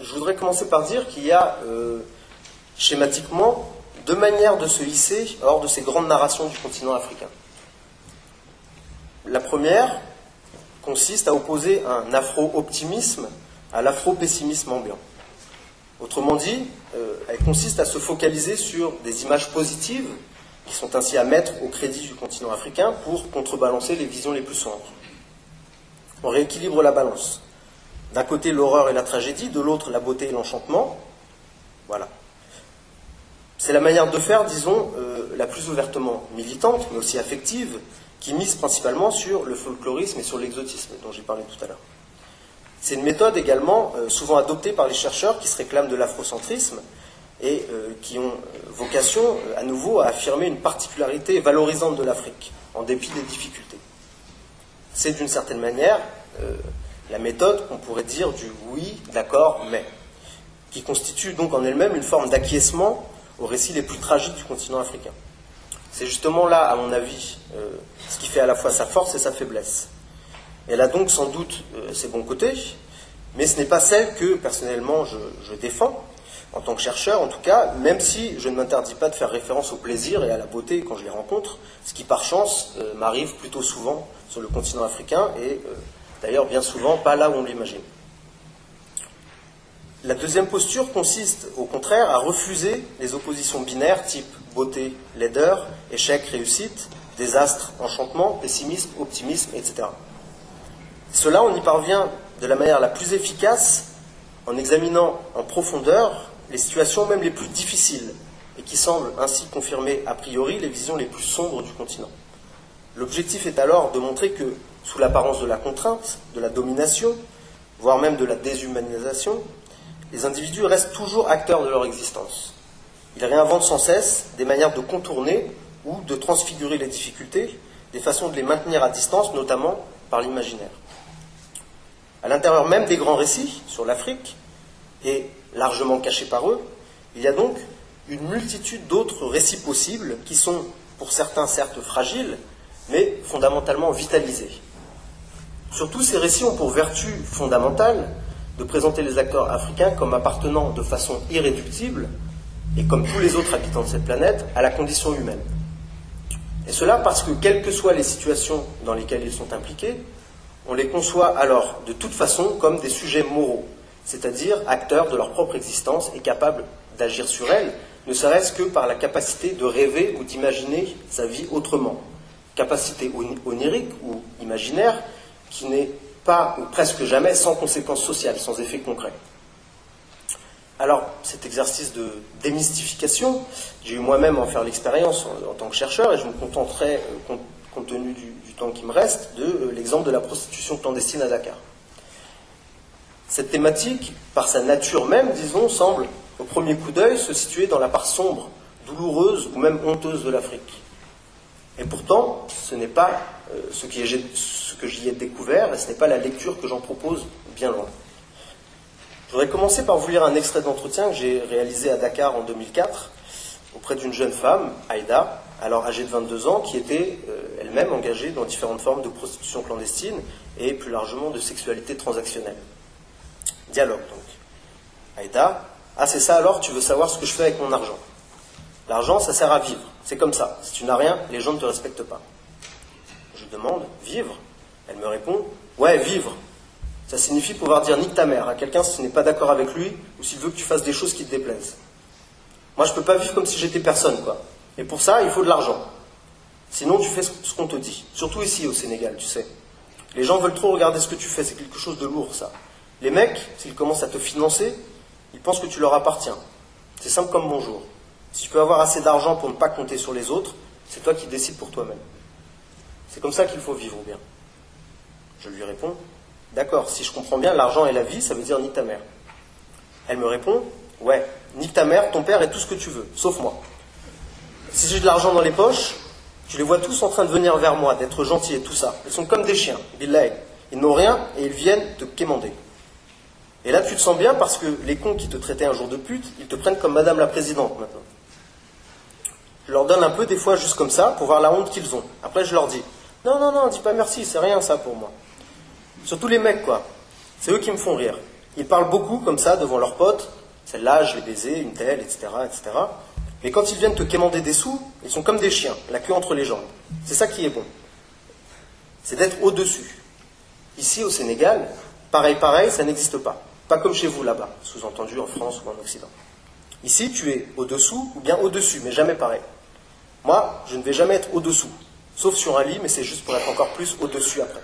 je voudrais commencer par dire qu'il y a schématiquement deux manières de se hisser hors de ces grandes narrations du continent africain. La première, consiste à opposer un afro-optimisme à l'afro-pessimisme ambiant. Autrement dit, euh, elle consiste à se focaliser sur des images positives qui sont ainsi à mettre au crédit du continent africain pour contrebalancer les visions les plus sombres. On rééquilibre la balance. D'un côté l'horreur et la tragédie, de l'autre la beauté et l'enchantement. Voilà. C'est la manière de faire, disons, euh, la plus ouvertement militante, mais aussi affective, qui mise principalement sur le folklorisme et sur l'exotisme dont j'ai parlé tout à l'heure. C'est une méthode également euh, souvent adoptée par les chercheurs qui se réclament de l'afrocentrisme et euh, qui ont euh, vocation à nouveau à affirmer une particularité valorisante de l'Afrique, en dépit des difficultés. C'est d'une certaine manière la méthode qu'on pourrait dire du oui, d'accord, mais, qui constitue donc en elle-même une forme d'acquiescement aux récits les plus tragiques du continent africain. C'est justement là, à mon avis, euh, ce qui fait à la fois sa force et sa faiblesse. Elle a donc sans doute euh, ses bons côtés, mais ce n'est pas celle que personnellement je, défends, en tant que chercheur en tout cas, même si je ne m'interdis pas de faire référence au plaisir et à la beauté quand je les rencontre, ce qui par chance euh, m'arrive plutôt souvent sur le continent africain et d'ailleurs bien souvent pas là où on l'imagine. La deuxième posture consiste au contraire à refuser les oppositions binaires type beauté, laideur, échec, réussite, désastre, enchantement, pessimisme, optimisme, etc. Cela, on y parvient de la manière la plus efficace en examinant en profondeur les situations même les plus difficiles et qui semblent ainsi confirmer a priori les visions les plus sombres du continent. L'objectif est alors de montrer que, sous l'apparence de la contrainte, de la domination, voire même de la déshumanisation, les individus restent toujours acteurs de leur existence. Il réinvente sans cesse des manières de contourner ou de transfigurer les difficultés, des façons de les maintenir à distance, notamment par l'imaginaire. À l'intérieur même des grands récits sur l'Afrique, et largement cachés par eux, il y a donc une multitude d'autres récits possibles qui sont, pour certains certes fragiles, mais fondamentalement vitalisés. Surtout, ces récits ont pour vertu fondamentale de présenter les acteurs africains comme appartenant de façon irréductible et comme tous les autres habitants de cette planète, à la condition humaine. Et cela parce que, quelles que soient les situations dans lesquelles ils sont impliqués, on les conçoit alors de toute façon comme des sujets moraux, c'est-à-dire acteurs de leur propre existence et capables d'agir sur elle, ne serait-ce que par la capacité de rêver ou d'imaginer sa vie autrement. Capacité onirique ou imaginaire qui n'est pas ou presque jamais sans conséquences sociales, sans effet concret. alors, cet exercice de démystification, j'ai eu moi-même en faire l'expérience en, tant que chercheur et je me contenterai, euh, compte, tenu du, temps qui me reste, de euh, l'exemple de la prostitution clandestine à Dakar. Cette thématique, par sa nature même, disons, semble au premier coup d'œil se situer dans la part sombre, douloureuse ou même honteuse de l'Afrique. Et pourtant, ce n'est pas euh, ce, ce que j'y ai découvert et ce n'est pas la lecture que j'en propose bien loin. Je voudrais commencer par vous lire un extrait d'entretien que j'ai réalisé à Dakar en 2004 auprès d'une jeune femme, Aïda, alors âgée de 22 ans, qui était euh, elle-même engagée dans différentes formes de prostitution clandestine et plus largement de sexualité transactionnelle. Dialogue donc. Aïda, ah c'est ça alors, tu veux savoir ce que je fais avec mon argent L'argent, ça sert à vivre. C'est comme ça. Si tu n'as rien, les gens ne te respectent pas. Je demande, vivre? Elle me répond, ouais, vivre. Ça signifie pouvoir dire nique ta mère à quelqu'un si tu n'es pas d'accord avec lui ou s'il veut que tu fasses des choses qui te déplaisent. Moi, je ne peux pas vivre comme si j'étais personne, quoi. Et pour ça, il faut de l'argent. Sinon, tu fais ce qu'on te dit. Surtout ici, au Sénégal, tu sais. Les gens veulent trop regarder ce que tu fais. C'est quelque chose de lourd, ça. Les mecs, s'ils commencent à te financer, ils pensent que tu leur appartiens. C'est simple comme bonjour. Si tu peux avoir assez d'argent pour ne pas compter sur les autres, c'est toi qui décides pour toi-même. C'est comme ça qu'il faut vivre bien. Je lui réponds, D'accord, si je comprends bien, l'argent et la vie, ça veut dire nique ta mère. Elle me répond, ouais, nique ta mère, ton père et tout ce que tu veux, sauf moi. Si j'ai de l'argent dans les poches, tu les vois tous en train de venir vers moi, d'être gentils et tout ça. Ils sont comme des chiens, Ils n'ont rien et ils viennent te quémander. Et là, tu te sens bien parce que les cons qui te traitaient un jour de pute, ils te prennent comme Madame la Présidente maintenant. Je leur donne un peu des fois juste comme ça pour voir la honte qu'ils ont. Après, je leur dis, non, non, non, dis pas merci, c'est rien ça pour moi. Surtout les mecs, quoi. C'est eux qui me font rire. Ils parlent beaucoup comme ça devant leurs potes. Celle-là, je l'ai baisé, une telle, etc., etc. Mais quand ils viennent te quémander des sous, ils sont comme des chiens, la queue entre les jambes. C'est ça qui est bon. C'est d'être au-dessus. Ici, au Sénégal, pareil, pareil, ça n'existe pas. Pas comme chez vous là-bas, sous-entendu en France ou en Occident. Ici, tu es au-dessous ou bien au-dessus, mais jamais pareil. Moi, je ne vais jamais être au-dessous, sauf sur un lit, mais c'est juste pour être encore plus au-dessus après.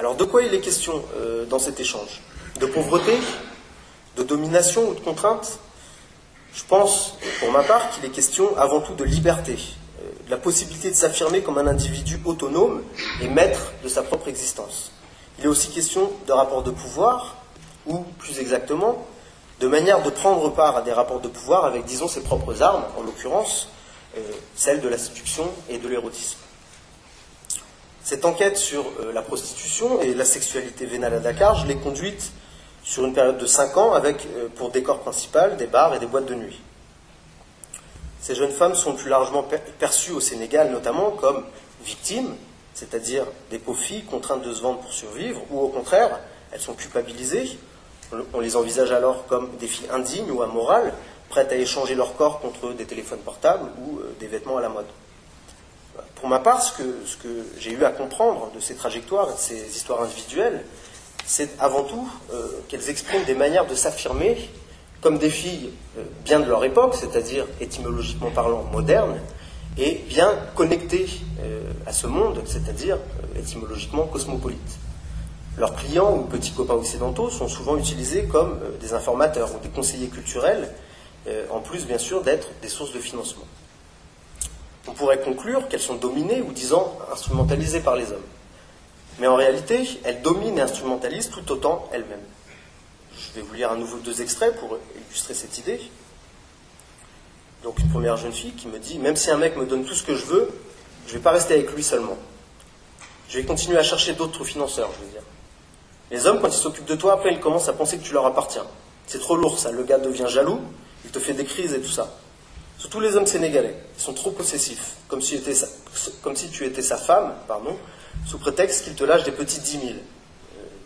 Alors de quoi il est question euh, dans cet échange? De pauvreté? De domination ou de contrainte? Je pense, pour ma part, qu'il est question avant tout de liberté, euh, de la possibilité de s'affirmer comme un individu autonome et maître de sa propre existence. Il est aussi question de rapport de pouvoir, ou plus exactement, de manière de prendre part à des rapports de pouvoir avec, disons, ses propres armes, en l'occurrence, euh, celles de la séduction et de l'érotisme. Cette enquête sur euh, la prostitution et la sexualité vénale à Dakar, je l'ai conduite sur une période de 5 ans avec euh, pour décor principal des bars et des boîtes de nuit. Ces jeunes femmes sont plus largement perçues au Sénégal notamment comme victimes, c'est-à-dire des pauvres contraintes de se vendre pour survivre, ou au contraire, elles sont culpabilisées. On les envisage alors comme des filles indignes ou amorales, prêtes à échanger leur corps contre des téléphones portables ou euh, des vêtements à la mode. Pour ma part, ce que, j'ai eu à comprendre de ces trajectoires, de ces histoires individuelles, c'est avant tout euh, qu'elles expriment des manières de s'affirmer comme des filles euh, bien de leur époque, c'est-à-dire étymologiquement parlant modernes, et bien connectées euh, à ce monde, c'est-à-dire étymologiquement cosmopolites. Leurs clients ou petits copains occidentaux sont souvent utilisés comme des informateurs ou des conseillers culturels, en plus bien sûr d'être des sources de financement on pourrait conclure qu'elles sont dominées ou disons instrumentalisées par les hommes. Mais en réalité, elles dominent et instrumentalisent tout autant elles-mêmes. Je vais vous lire à nouveau deux extraits pour illustrer cette idée. Donc une première jeune fille qui me dit, même si un mec me donne tout ce que je veux, je ne vais pas rester avec lui seulement. Je vais continuer à chercher d'autres financeurs, je veux dire. Les hommes, quand ils s'occupent de toi, après, ils commencent à penser que tu leur appartiens. C'est trop lourd, ça. Le gars devient jaloux, il te fait des crises et tout ça. Surtout les hommes sénégalais, ils sont trop possessifs, comme si, tu étais sa femme, pardon, sous prétexte qu'ils te lâchent des petits 10 000.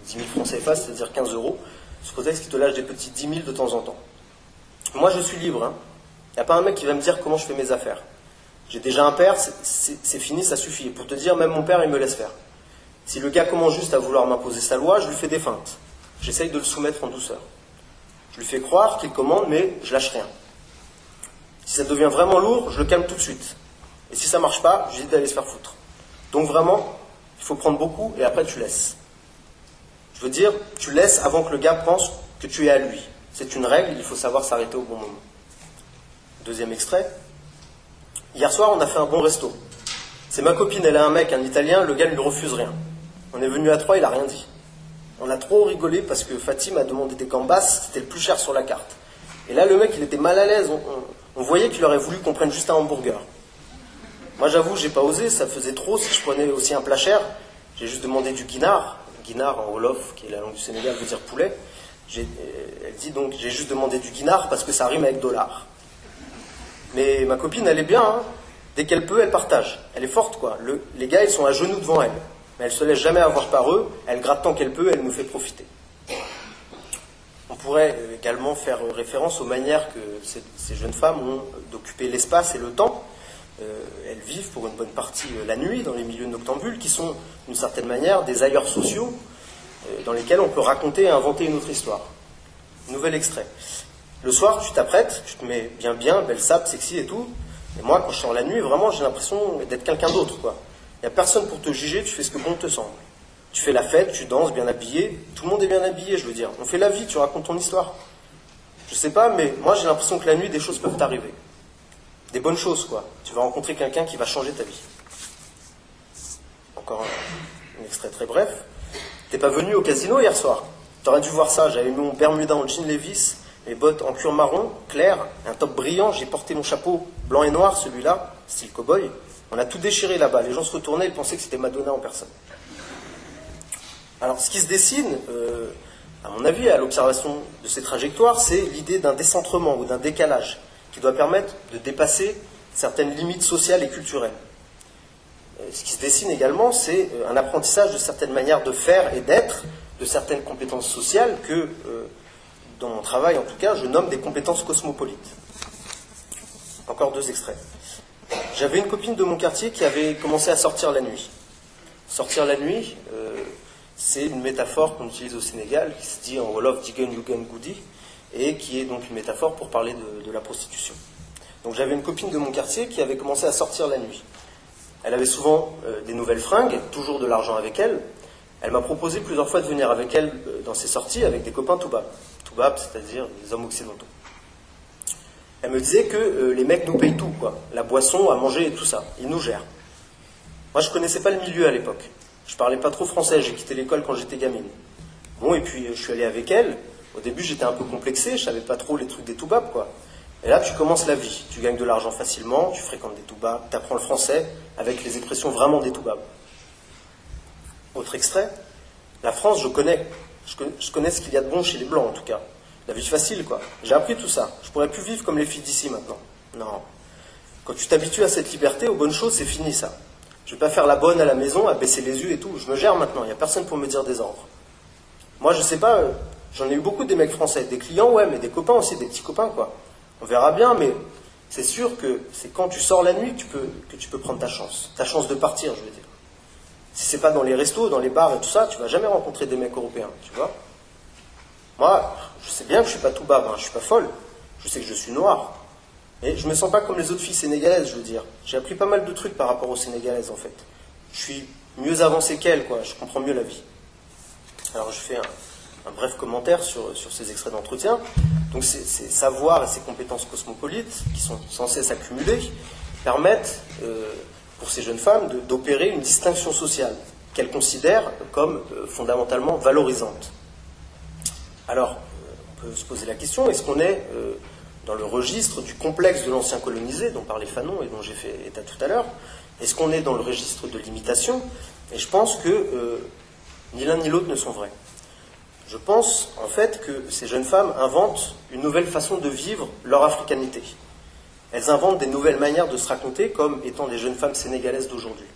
10 000 francs CFA, c'est-à-dire 15 euros, sous prétexte qu'ils te lâchent des petits 10 000 de temps en temps. Moi, je suis libre. Il hein. n'y a pas un mec qui va me dire comment je fais mes affaires. J'ai déjà un père, c'est fini, ça suffit. pour te dire, même mon père, il me laisse faire. Si le gars commence juste à vouloir m'imposer sa loi, je lui fais des feintes. J'essaye de le soumettre en douceur. Je lui fais croire qu'il commande, mais je lâche rien. Si ça devient vraiment lourd, je le calme tout de suite. Et si ça marche pas, je dis d'aller se faire foutre. Donc vraiment, il faut prendre beaucoup et après tu laisses. Je veux dire, tu laisses avant que le gars pense que tu es à lui. C'est une règle, il faut savoir s'arrêter au bon moment. Deuxième extrait. Hier soir, on a fait un bon resto. C'est ma copine, elle a un mec, un italien, le gars lui refuse rien. On est venu à trois, il a rien dit. On a trop rigolé parce que Fatim a demandé des gambas, c'était le plus cher sur la carte. Et là, le mec, il était mal à l'aise. Voyait qu'il aurait voulu qu'on prenne juste un hamburger. Moi, j'avoue, j'ai pas osé, ça faisait trop. Si je prenais aussi un plat cher, j'ai juste demandé du guinard. Guinard en Wolof, qui est la langue du Sénégal, veut dire poulet. Euh, elle dit donc, j'ai juste demandé du guinard parce que ça rime avec dollar. Mais ma copine, elle est bien. Hein. Dès qu'elle peut, elle partage. Elle est forte, quoi. les gars, ils sont à genoux devant elle. Mais elle se laisse jamais avoir par eux. Elle gratte tant qu'elle peut, elle nous fait profiter. On pourrait également faire référence aux manières que ces, jeunes femmes ont d'occuper l'espace et le temps. Euh, elles vivent pour une bonne partie euh, la nuit dans les milieux noctambules, qui sont d'une certaine manière des ailleurs sociaux euh, dans lesquels on peut raconter et inventer une autre histoire. Nouvel extrait. Le soir, tu t'apprêtes, tu te mets bien bien, belle sable, sexy et tout. Et moi, quand je sors la nuit, vraiment, j'ai l'impression d'être quelqu'un d'autre. Il n'y a personne pour te juger, tu fais ce que bon te semble. Tu fais la fête, tu danses bien habillé, tout le monde est bien habillé, je veux dire. On fait la vie, tu racontes ton histoire. Je sais pas, mais moi j'ai l'impression que la nuit, des choses peuvent t'arriver. Des bonnes choses, quoi. Tu vas rencontrer quelqu'un qui va changer ta vie. Encore un, extrait très bref. T'es pas venu au casino hier soir. T'aurais dû voir ça. J'avais mis mon Bermuda en jean Levis mes bottes en cuir marron, clair, un top brillant, j'ai porté mon chapeau blanc et noir, celui-là, style cow-boy. On a tout déchiré là-bas. Les gens se retournaient, ils pensaient que c'était Madonna en personne. Alors, ce qui se dessine, euh, à mon avis, à l'observation de ces trajectoires, c'est l'idée d'un décentrement ou d'un décalage qui doit permettre de dépasser certaines limites sociales et culturelles. Euh, ce qui se dessine également, c'est euh, un apprentissage de certaines manières de faire et d'être, de certaines compétences sociales que dans mon travail en tout cas, je nomme des compétences cosmopolites. Encore deux extraits. J'avais une copine de mon quartier qui avait commencé à sortir la nuit. Sortir la nuit, c'est une métaphore qu'on utilise au Sénégal, qui se dit en Wolof Digen Yugen Goudi, et qui est donc une métaphore pour parler de, la prostitution. Donc j'avais une copine de mon quartier qui avait commencé à sortir la nuit. Elle avait souvent euh, des nouvelles fringues, toujours de l'argent avec elle. Elle m'a proposé plusieurs fois de venir avec elle euh, dans ses sorties avec des copains tout bas c'est-à-dire les hommes occidentaux. Elle me disait que euh, les mecs nous payent tout, quoi. La boisson, à manger et tout ça. Ils nous gèrent. Moi, je connaissais pas le milieu à l'époque. Je parlais pas trop français, j'ai quitté l'école quand j'étais gamine. Bon, et puis je suis allé avec elle. Au début, j'étais un peu complexé, je savais pas trop les trucs des toubabs, quoi. Et là, tu commences la vie. Tu gagnes de l'argent facilement, tu fréquentes des toubabs, tu apprends le français avec les expressions vraiment des toubabs. Autre extrait. La France, je connais. Je connais ce qu'il y a de bon chez les Blancs, en tout cas. La vie facile, quoi. J'ai appris tout ça. Je pourrais plus vivre comme les filles d'ici maintenant. Non. Quand tu t'habitues à cette liberté, aux bonnes choses, c'est fini, ça. Je vais pas faire la bonne à la maison, à baisser les yeux et tout. Je me gère maintenant. Il n'y a personne pour me dire des ordres. Moi, je sais pas. Euh, j'en ai eu beaucoup des mecs français. Des clients, ouais, mais des copains aussi, des petits copains, quoi. On verra bien, mais c'est sûr que c'est quand tu sors la nuit que tu, peux, que tu peux prendre ta chance. Ta chance de partir, je veux dire. Si c'est pas dans les restos, dans les bars et tout ça, tu vas jamais rencontrer des mecs européens, tu vois. Moi, je sais bien que je suis pas tout bas, hein, je suis pas folle. Je sais que je suis noir. Et je me sens pas comme les autres filles sénégalaises, je veux dire. J'ai appris pas mal de trucs par rapport aux sénégalaises, en fait. Je suis mieux avancé qu'elles, quoi. Je comprends mieux la vie. Alors, je fais un, bref commentaire sur, sur ces extraits d'entretien. Donc, ces, savoirs et ces compétences cosmopolites, qui sont censées s'accumuler, permettent euh, pour ces jeunes femmes d'opérer une distinction sociale qu'elles considèrent comme euh, fondamentalement valorisante. Alors, euh, on peut se poser la question, est-ce qu'on est, dans le registre du complexe de l'ancien colonisé, dont parlait Fanon et dont j'ai fait état tout à l'heure, est-ce qu'on est dans le registre de l'imitation? Et je pense que ni l'un ni l'autre ne sont vrais. Je pense en fait que ces jeunes femmes inventent une nouvelle façon de vivre leur africanité. Elles inventent des nouvelles manières de se raconter comme étant les jeunes femmes sénégalaises d'aujourd'hui.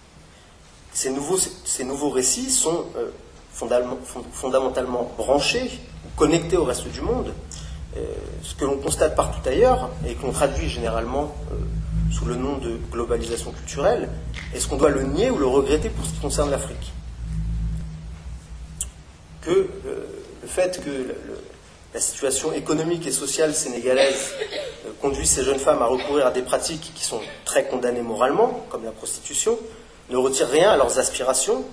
Ces nouveaux, récits sont euh, fondamentalement branchés, connectés au reste du monde, euh, ce que l'on constate partout ailleurs et qu'on traduit généralement euh, sous le nom de globalisation culturelle, est-ce qu'on doit le nier ou le regretter pour ce qui concerne l'Afrique? Que le fait que la situation économique et sociale sénégalaise euh, conduit ces jeunes femmes à recourir à des pratiques qui sont très condamnées moralement, comme la prostitution, ne retire rien à leurs aspirations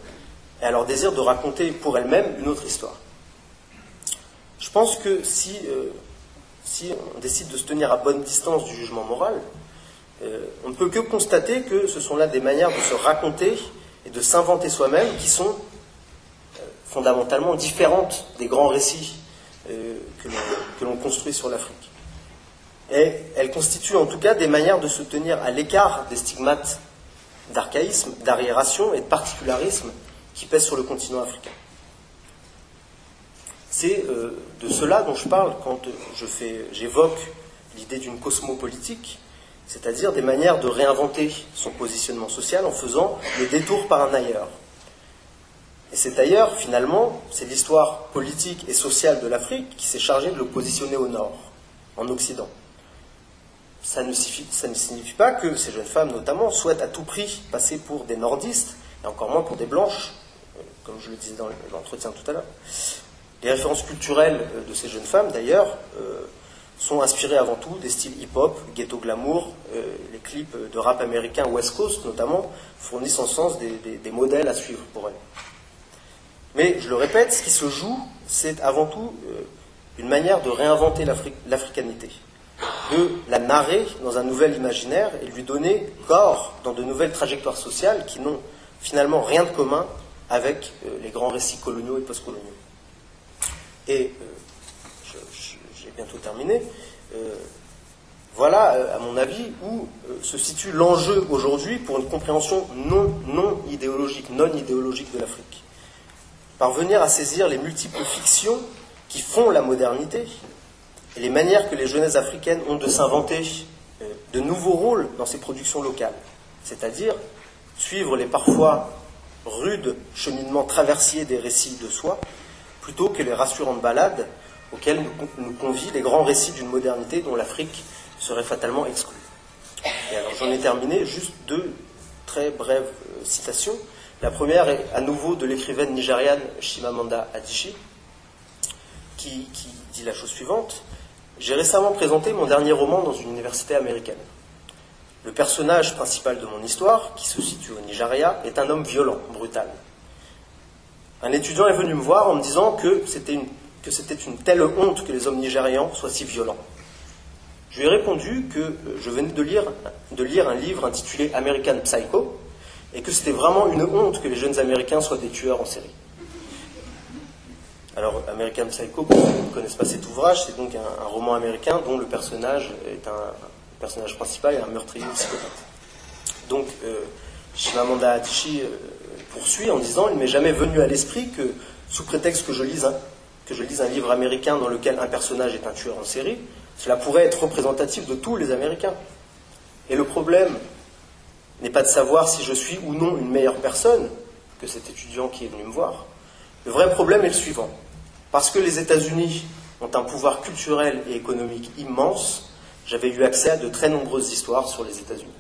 et à leur désir de raconter pour elles-mêmes une autre histoire? Je pense que si, si on décide de se tenir à bonne distance du jugement moral, on ne peut que constater que ce sont là des manières de se raconter et de s'inventer soi-même qui sont fondamentalement différentes des grands récits que l'on construit sur l'Afrique. Et elles constituent en tout cas des manières de se tenir à l'écart des stigmates d'archaïsme, d'arriération et de particularisme qui pèsent sur le continent africain. C'est euh, de cela dont je parle quand j'évoque l'idée d'une cosmopolitique, c'est-à-dire des manières de réinventer son positionnement social en faisant des détours par un ailleurs. Et cet ailleurs, finalement, c'est l'histoire politique et sociale de l'Afrique qui s'est chargée de le positionner au nord, en Occident ça ne, signifie, pas que ces jeunes femmes, notamment, souhaitent à tout prix passer pour des nordistes, et encore moins pour des blanches, euh, comme je le disais dans l'entretien tout à l'heure. Les références culturelles euh, de ces jeunes femmes, d'ailleurs, euh, sont inspirées avant tout des styles hip-hop, ghetto glamour, les clips de rap américain West Coast notamment fournissent en sens des modèles à suivre pour elles. Mais je le répète, ce qui se joue, c'est avant tout une manière de réinventer l'africanité de la narrer dans un nouvel imaginaire et lui donner corps dans de nouvelles trajectoires sociales qui n'ont finalement rien de commun avec euh, les grands récits coloniaux et postcoloniaux. Et euh, j'ai bientôt terminé. Euh, voilà, à mon avis, où se situe l'enjeu aujourd'hui pour une compréhension non, non idéologique, non idéologique de l'Afrique. Parvenir à saisir les multiples fictions qui font la modernité, et les manières que les jeunesses africaines ont de s'inventer euh, de nouveaux rôles dans ces productions locales, c'est-à-dire suivre les parfois rudes cheminements traversiers des récits de soi, plutôt que les rassurantes balades auxquelles nous convient les grands récits d'une modernité dont l'Afrique serait fatalement exclue. Et alors j'en ai terminé, juste deux très brèves euh, citations. La première est à nouveau de l'écrivaine nigériane Shimamanda Adichie, qui dit la chose suivante. J'ai récemment présenté mon dernier roman dans une université américaine. Le personnage principal de mon histoire, qui se situe au Nigeria, est un homme violent, brutal. Un étudiant est venu me voir en me disant que c'était une, telle honte que les hommes nigérians soient si violents. Je lui ai répondu que euh, je venais de lire, un livre intitulé American Psycho et que c'était vraiment une honte que les jeunes Américains soient des tueurs en série. Alors, American Psycho, pour ceux qui ne connaissent pas cet ouvrage, c'est donc un, roman américain dont le personnage est un, personnage principal et un meurtrier psychopathe. Donc, euh, Shimamanda Adichie euh, poursuit en disant Il m'est jamais venu à l'esprit que, sous prétexte que je, lise un, que je lise un livre américain dans lequel un personnage est un tueur en série, cela pourrait être représentatif de tous les Américains. Et le problème n'est pas de savoir si je suis ou non une meilleure personne que cet étudiant qui est venu me voir. Le vrai problème est le suivant. Parce que les États-Unis ont un pouvoir culturel et économique immense, j'avais eu accès à de très nombreuses histoires sur les États-Unis.